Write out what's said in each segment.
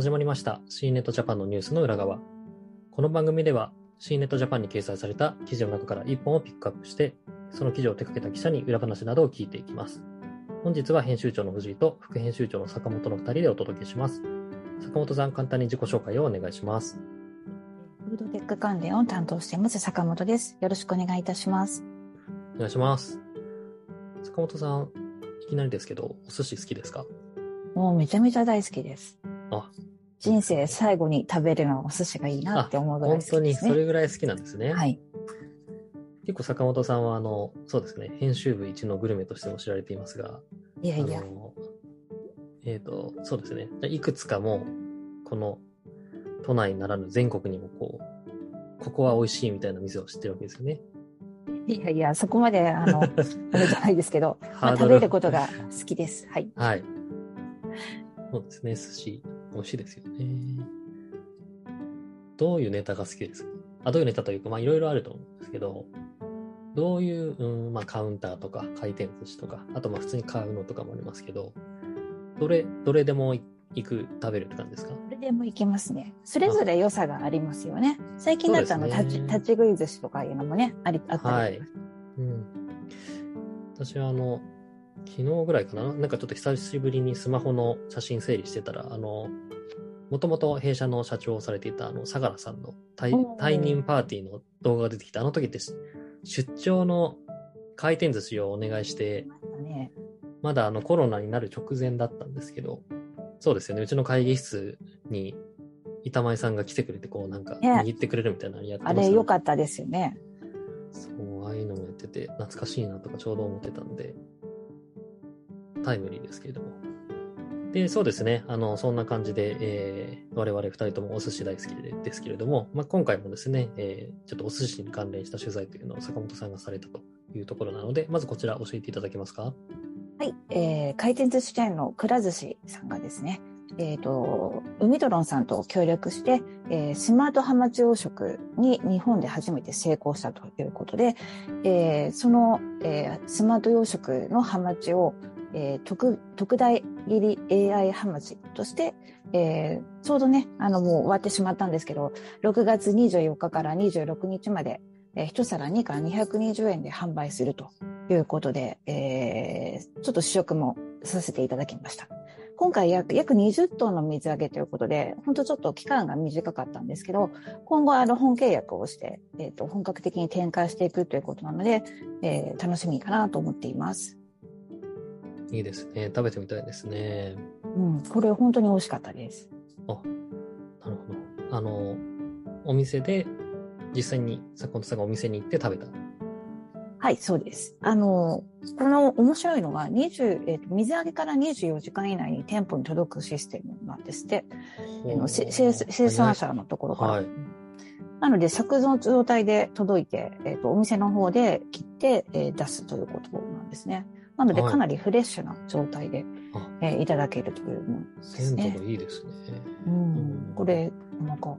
始まりました C ネットジャパンのニュースの裏側。この番組では C ネットジャパンに掲載された記事の中から1本をピックアップして、その記事を手掛けた記者に裏話などを聞いていきます。本日は編集長の藤井と副編集長の坂本の2人でお届けします。坂本さん、簡単に自己紹介をお願いします。フードテック関連を担当しています坂本です。よろしくお願いいたします。お願いします。坂本さん、いきなりですけど、お寿司好きですか？もうめちゃめちゃ大好きです。あ、人生最後に食べるのはお寿司がいいなって思うぐらい本当に好きですね。それぐらい好きなんですね。はい。結構坂本さんは、あの、そうですね、編集部一のグルメとしても知られていますが、いやいやあ。のえっ、と、そうですね。いくつかも、この都内ならぬ全国にもこう、ここは美味しいみたいな店を知ってるわけですよね。いやいや、そこまで、あの、あれじゃないですけど、まあ、食べることが好きです。はい。はい。そうですね、寿司、美味しいですよね。どういうネタが好きですか？あ、どういうネタというか、まあいろいろあると思うんですけど、どういう、うん、まあカウンターとか回転寿司とか、あとまあ普通に買うのとかもありますけど、どれ、どれでも行く、食べるって感じですか？これでもいけますね。それぞれ良さがありますよね。最近だとあの、ね立ち、立ち食い寿司とかいうのもね、あり、あったり。はい。うん。私はあの、昨日ぐらいかな、なんかちょっと久しぶりにスマホの写真整理してたら、あの、もともと弊社の社長をされていたあの、相良さんの退任パーティーの動画が出てきて、あの時ってし出張の回転寿司をお願いして、ね、まだあのコロナになる直前だったんですけど、そうですよね、うちの会議室に板前さんが来てくれて、こうなんかね。握ってくれるみたいなのやってまあしたねれ良かったですよね。そう、ああいうのもやってて、懐かしいなとかちょうど思ってたんで、タイムリーですけれども。で、そうですね。あの、そんな感じで、えー、我々二人ともお寿司大好きでですけれども、まあ、今回もですね、えー、ちょっとお寿司に関連した取材というのを坂本さんがされたというところなので、まずこちら教えていただけますか？はい、えー、回転寿司チェーンのくら寿司さんがですね、えっ、と、海ドロンさんと協力して、えースマートハマチ養殖に日本で初めて成功したということで、えーその、えースマート養殖のハマチを、えー特特大切り AI ハマチとして、えーちょうどね、あのもう終わってしまったんですけど、6月24日から26日まで、えー一皿2から220円で販売するということで、えーちょっと試食もさせていただきました。今回約約20トンの水揚げということで、本当ちょっと期間が短かったんですけど、今後あの本契約をして、えっ、と、本格的に展開していくということなので、えー楽しみかなと思っています。いいですね。食べてみたいですね。うん、これ本当に美味しかったです。あ、なるほど。あの、お店で、実際に坂本さんがお店に行って食べた。はい、そうです。あの、この面白いのが、20、えっ、と、水揚げから24時間以内に店舗に届くシステムなんですって。あのせ生生産者のところから。はいなので、作の状態で届いて、えっ、と、お店の方で切って、えー出すということなんですね。なので、はいかなりフレッシュな状態で、あえーいただけるというものですね鮮度が。いいですね。うん。これ、なんか、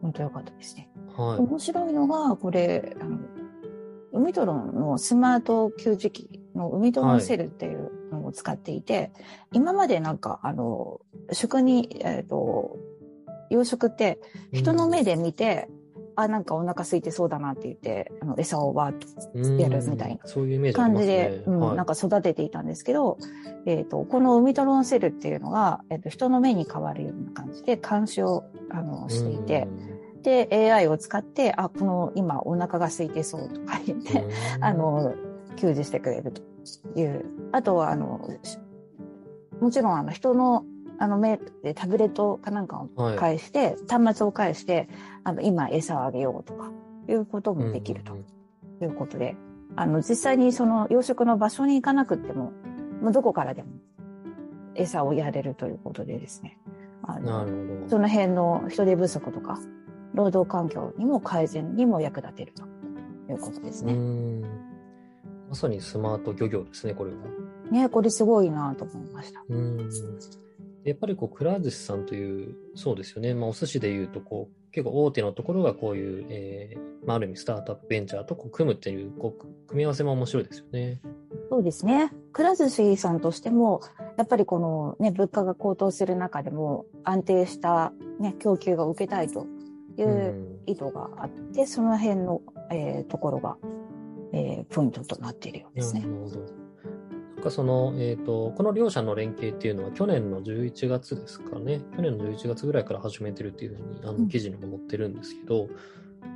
本当良かったですね。はい。面白いのが、これ、あの、海ドロンのスマート給餌器の海ドロンセルっていうのを使っていて、今までなんか、あの、食に、えっ、と、養殖って人の目で見て、あ、なんかお腹空いてそうだなって言って、あの、餌をわーっとやるみたいなうんそういうイメージあり感。じで、うんはいなんか育てていたんですけど、えっ、と、この海ドロンセルっていうのが、えっ、と、人の目に変わるような感じで監視を、あの、していて、で、AI を使って、あ、この今お腹が空いてそうとか言って、うんあ、の、給仕してくれるという。あとは、あの、しもちろん、あの、人の、あの、目でタブレットかなんかをはい返して、端末を返して、あの、今餌をあげようとか、いうこともできるとうんうんいうことで、あの、実際にその養殖の場所に行かなくっても、もうどこからでも餌をやれるということでですね。あうんの。その辺の人手不足とか、労働環境にも改善にも役立てるということですうね。んまさにスマート漁業ですね、これは。ね、これすごいなと思いました。うんやっぱりこう、くら寿司さんという、そうですよね。まあ、お寿司で言うと、こう、結構大手のところがこういう、えーまあ、ある意味スタートアップベンチャーとこう組むっていう、こう、組み合わせも面白いですよね。そうですね。くら寿司さんとしても、やっぱりこのね、物価が高騰する中でも安定したね、供給が受けたいといううん意図があって、その辺の、えーところが、えーポイントとなっているようですねな。るほど。その、えっ、と、この両社の連携っていうのは去年の11月ですかね。去年の11月ぐらいから始めてるっていうふうに、あの、うん記事にも載ってるんですけど、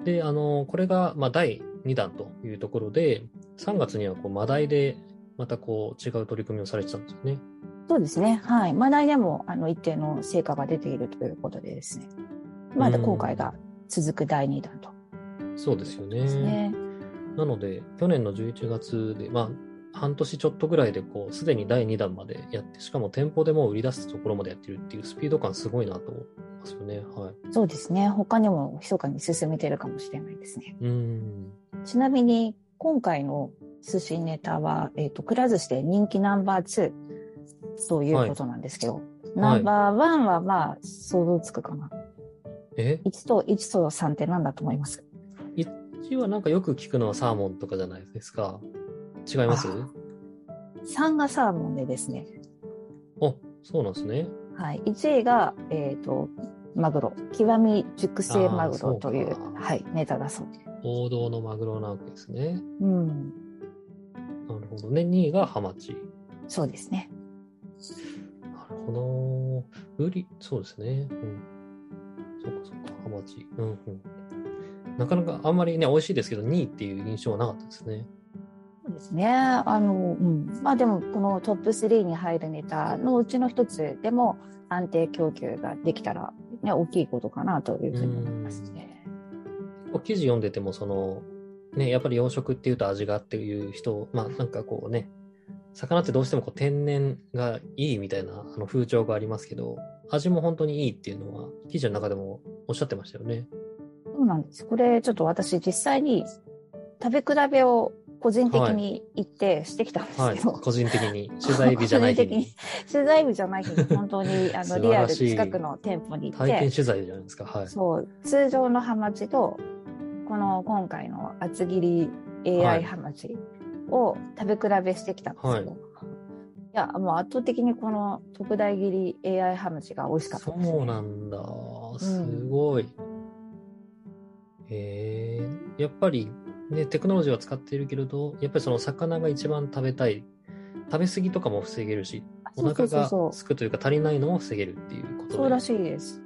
で、あの、これが、まあ、第2弾というところで、3月には、こう、マダイで、またこう、違う取り組みをされてたんですよね。そうですね。はい。マダイでも、あの、一定の成果が出ているということでですね。まだ後悔が続く第2弾と。そうですよね。ね。なので、去年の11月で、まあ、半年ちょっとぐらいで、こう、すでに第2弾までやって、しかも店舗でもう売り出すところまでやってるっていうスピード感すごいなと思いますよね。はい。そうですね。他にも密かに進めてるかもしれないですね。うーん。ちなみに、今回の寿司ネタは、えっ、と、くら寿司で人気ナンバー2ということなんですけど、ナンバー1はまあ、想像つくかな。え？1と1と3って何だと思います？1はなんかよく聞くのはサーモンとかじゃないですか。違います？あ ?3 がサーモンでですね。あ、そうなんですね。はい。1位が、えっ、と、マグロ。極み熟成マグロという、はい、ネタだそうです。王道のマグロなわけですね。うん。なるほどね。2位がハマチ。そうですね。なるほど。売り、そうですね。うん。そうかそうか、ハマチ。うんうん。なかなかあんまりね、美味しいですけど、2位っていう印象はなかったですね。ですね。あの、うん。まあでも、このトップ3に入るネタのうちの一つでも安定供給ができたら、ね、大きいことかなというふうに思いますね。記事読んでても、その、ね、やっぱり養殖っていうと味がっていう人、まあなんかこうね、魚ってどうしてもこう天然がいいみたいなあの風潮がありますけど、味も本当にいいっていうのは、記事の中でもおっしゃってましたよね。そうなんです。これちょっと私実際に食べ比べを個人的に行ってしてきたんですはい。けど、個人的に、取材日じゃない日に 個人的。取材日じゃない日に 本当にあ素のリアル近くの店舗に行って、体験取材じゃないですか。はい。そう、通常のハマチと、この今回の厚切りは AI いハマチを食べ比べしてきたんですけど、はいい、や、もう圧倒的にこの特大切り AI ハマチが美味しかったです、ね。そうなんだ。すごい。へえやっぱりね、テクノロジーは使っているけれど、やっぱりその魚が一番食べたい。食べ過ぎとかも防げるし、お腹が。すくというか足りないのも防げるっていうことで。そうらしいです。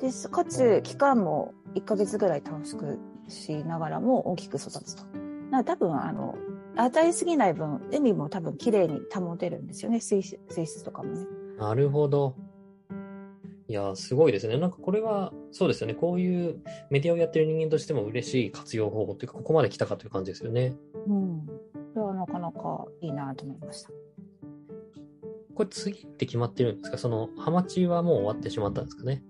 です。かつ、期間も1ヶ月ぐらい短縮しながらも大きく育つと。だから多分、あの、与えすぎない分、海も多分綺麗に保てるんですよね。水質とかもね。なるほど。いやー、すごいですね。なんかこれは、そうですよね。こういうメディアをやってる人間としても嬉しい活用方法というか、ここまで来たかという感じですよね。うん。これはなかなかいいなと思いました。これ次って決まってるんですか？その、ハマチはもう終わってしまったんですかね？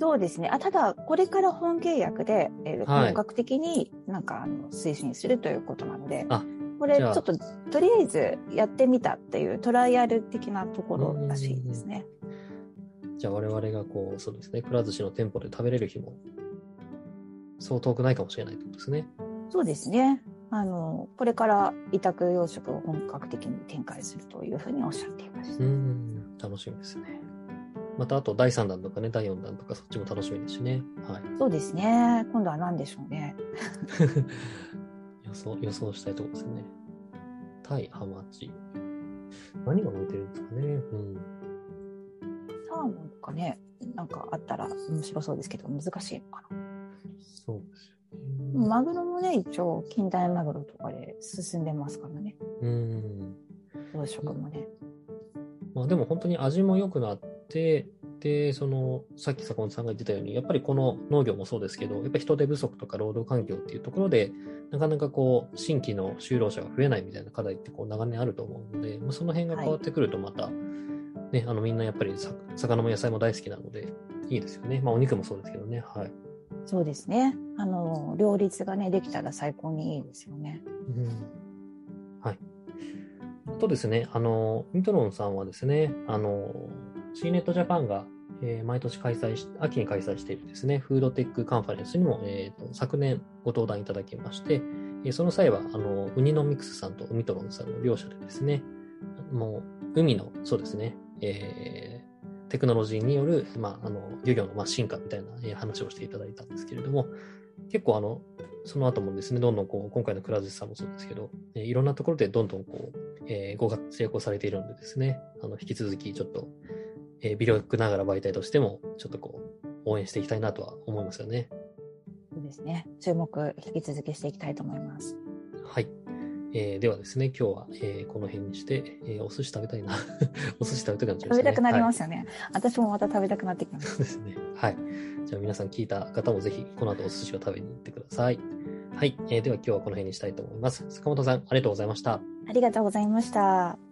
そうですね。あただ、これから本契約で、えーはい本格的になんかあの推進するということなので、あこれちょっととりあえずやってみたっていうトライアル的なところらしいですね。じゃあ我々がこう、そうですね、くら寿司の店舗で食べれる日も、そう遠くないかもしれないってことですね。そうですね。あの、これから委託養殖を本格的に展開するというふうにおっしゃっていました。うーん、楽しみですね。またあと第3弾とかね、第4弾とかそっちも楽しみですしね。はい。そうですね。今度は何でしょうね。予想、予想したいところですね。タイ、ハマチ。何が向いてるんですかね。うん。サーモンとかね、なんかあったら面白そうですけど、難しいのかな。そうですよね。マグロもね、一応、近代マグロとかで進んでますからね。うん。養殖もね。まあでも本当に味も良くなって、で、その、さっき坂本さんが言ってたように、やっぱりこの農業もそうですけど、やっぱり人手不足とか労働環境っていうところで、なかなかこう、新規の就労者が増えないみたいな課題ってこう長年あると思うので、まあ、その辺が変わってくるとまた、ね、あのみんなやっぱりさ魚も野菜も大好きなので、いいですよね。まあお肉もそうですけどね。はい。そうですね。あの、両立がね、できたら最高にいいですよね。うんはい。とですね、あの、ミトロンさんはですね、あの、C ネットジャパンが、えー毎年開催し、秋に開催しているですね、フードテックカンファレンスにも、えーと昨年ご登壇いただきまして、えーその際は、あの、ウニノミクスさんとウミトロンさんの両者でですね、もう、海の、そうですね、えーテクノロジーによる、まあ、あの、漁業の、まあ、進化みたいな、えー話をしていただいたんですけれども、結構あの、その後もですね、どんどんこう、今回のクラズさんもそうですけど、えーいろんなところでどんどんこう、えーご活躍をされているのでですね、あの、引き続きちょっと、えー微力ながら媒体としても、ちょっとこう、応援していきたいなとは思いますよね。そうですね。注目、引き続きしていきたいと思います。はい。えーではですね、今日は、えーこの辺にして、えーお寿司食べたいな。お寿司食べたくなっちゃいましたね。食べたくなりまはいすよね。私もまた食べたくなってきました。そうですね。はい。じゃあ皆さん聞いた方もぜひ、この後お寿司を食べに行ってください。はい。えーでは今日はこの辺にしたいと思います。坂本さん、ありがとうございました。ありがとうございました。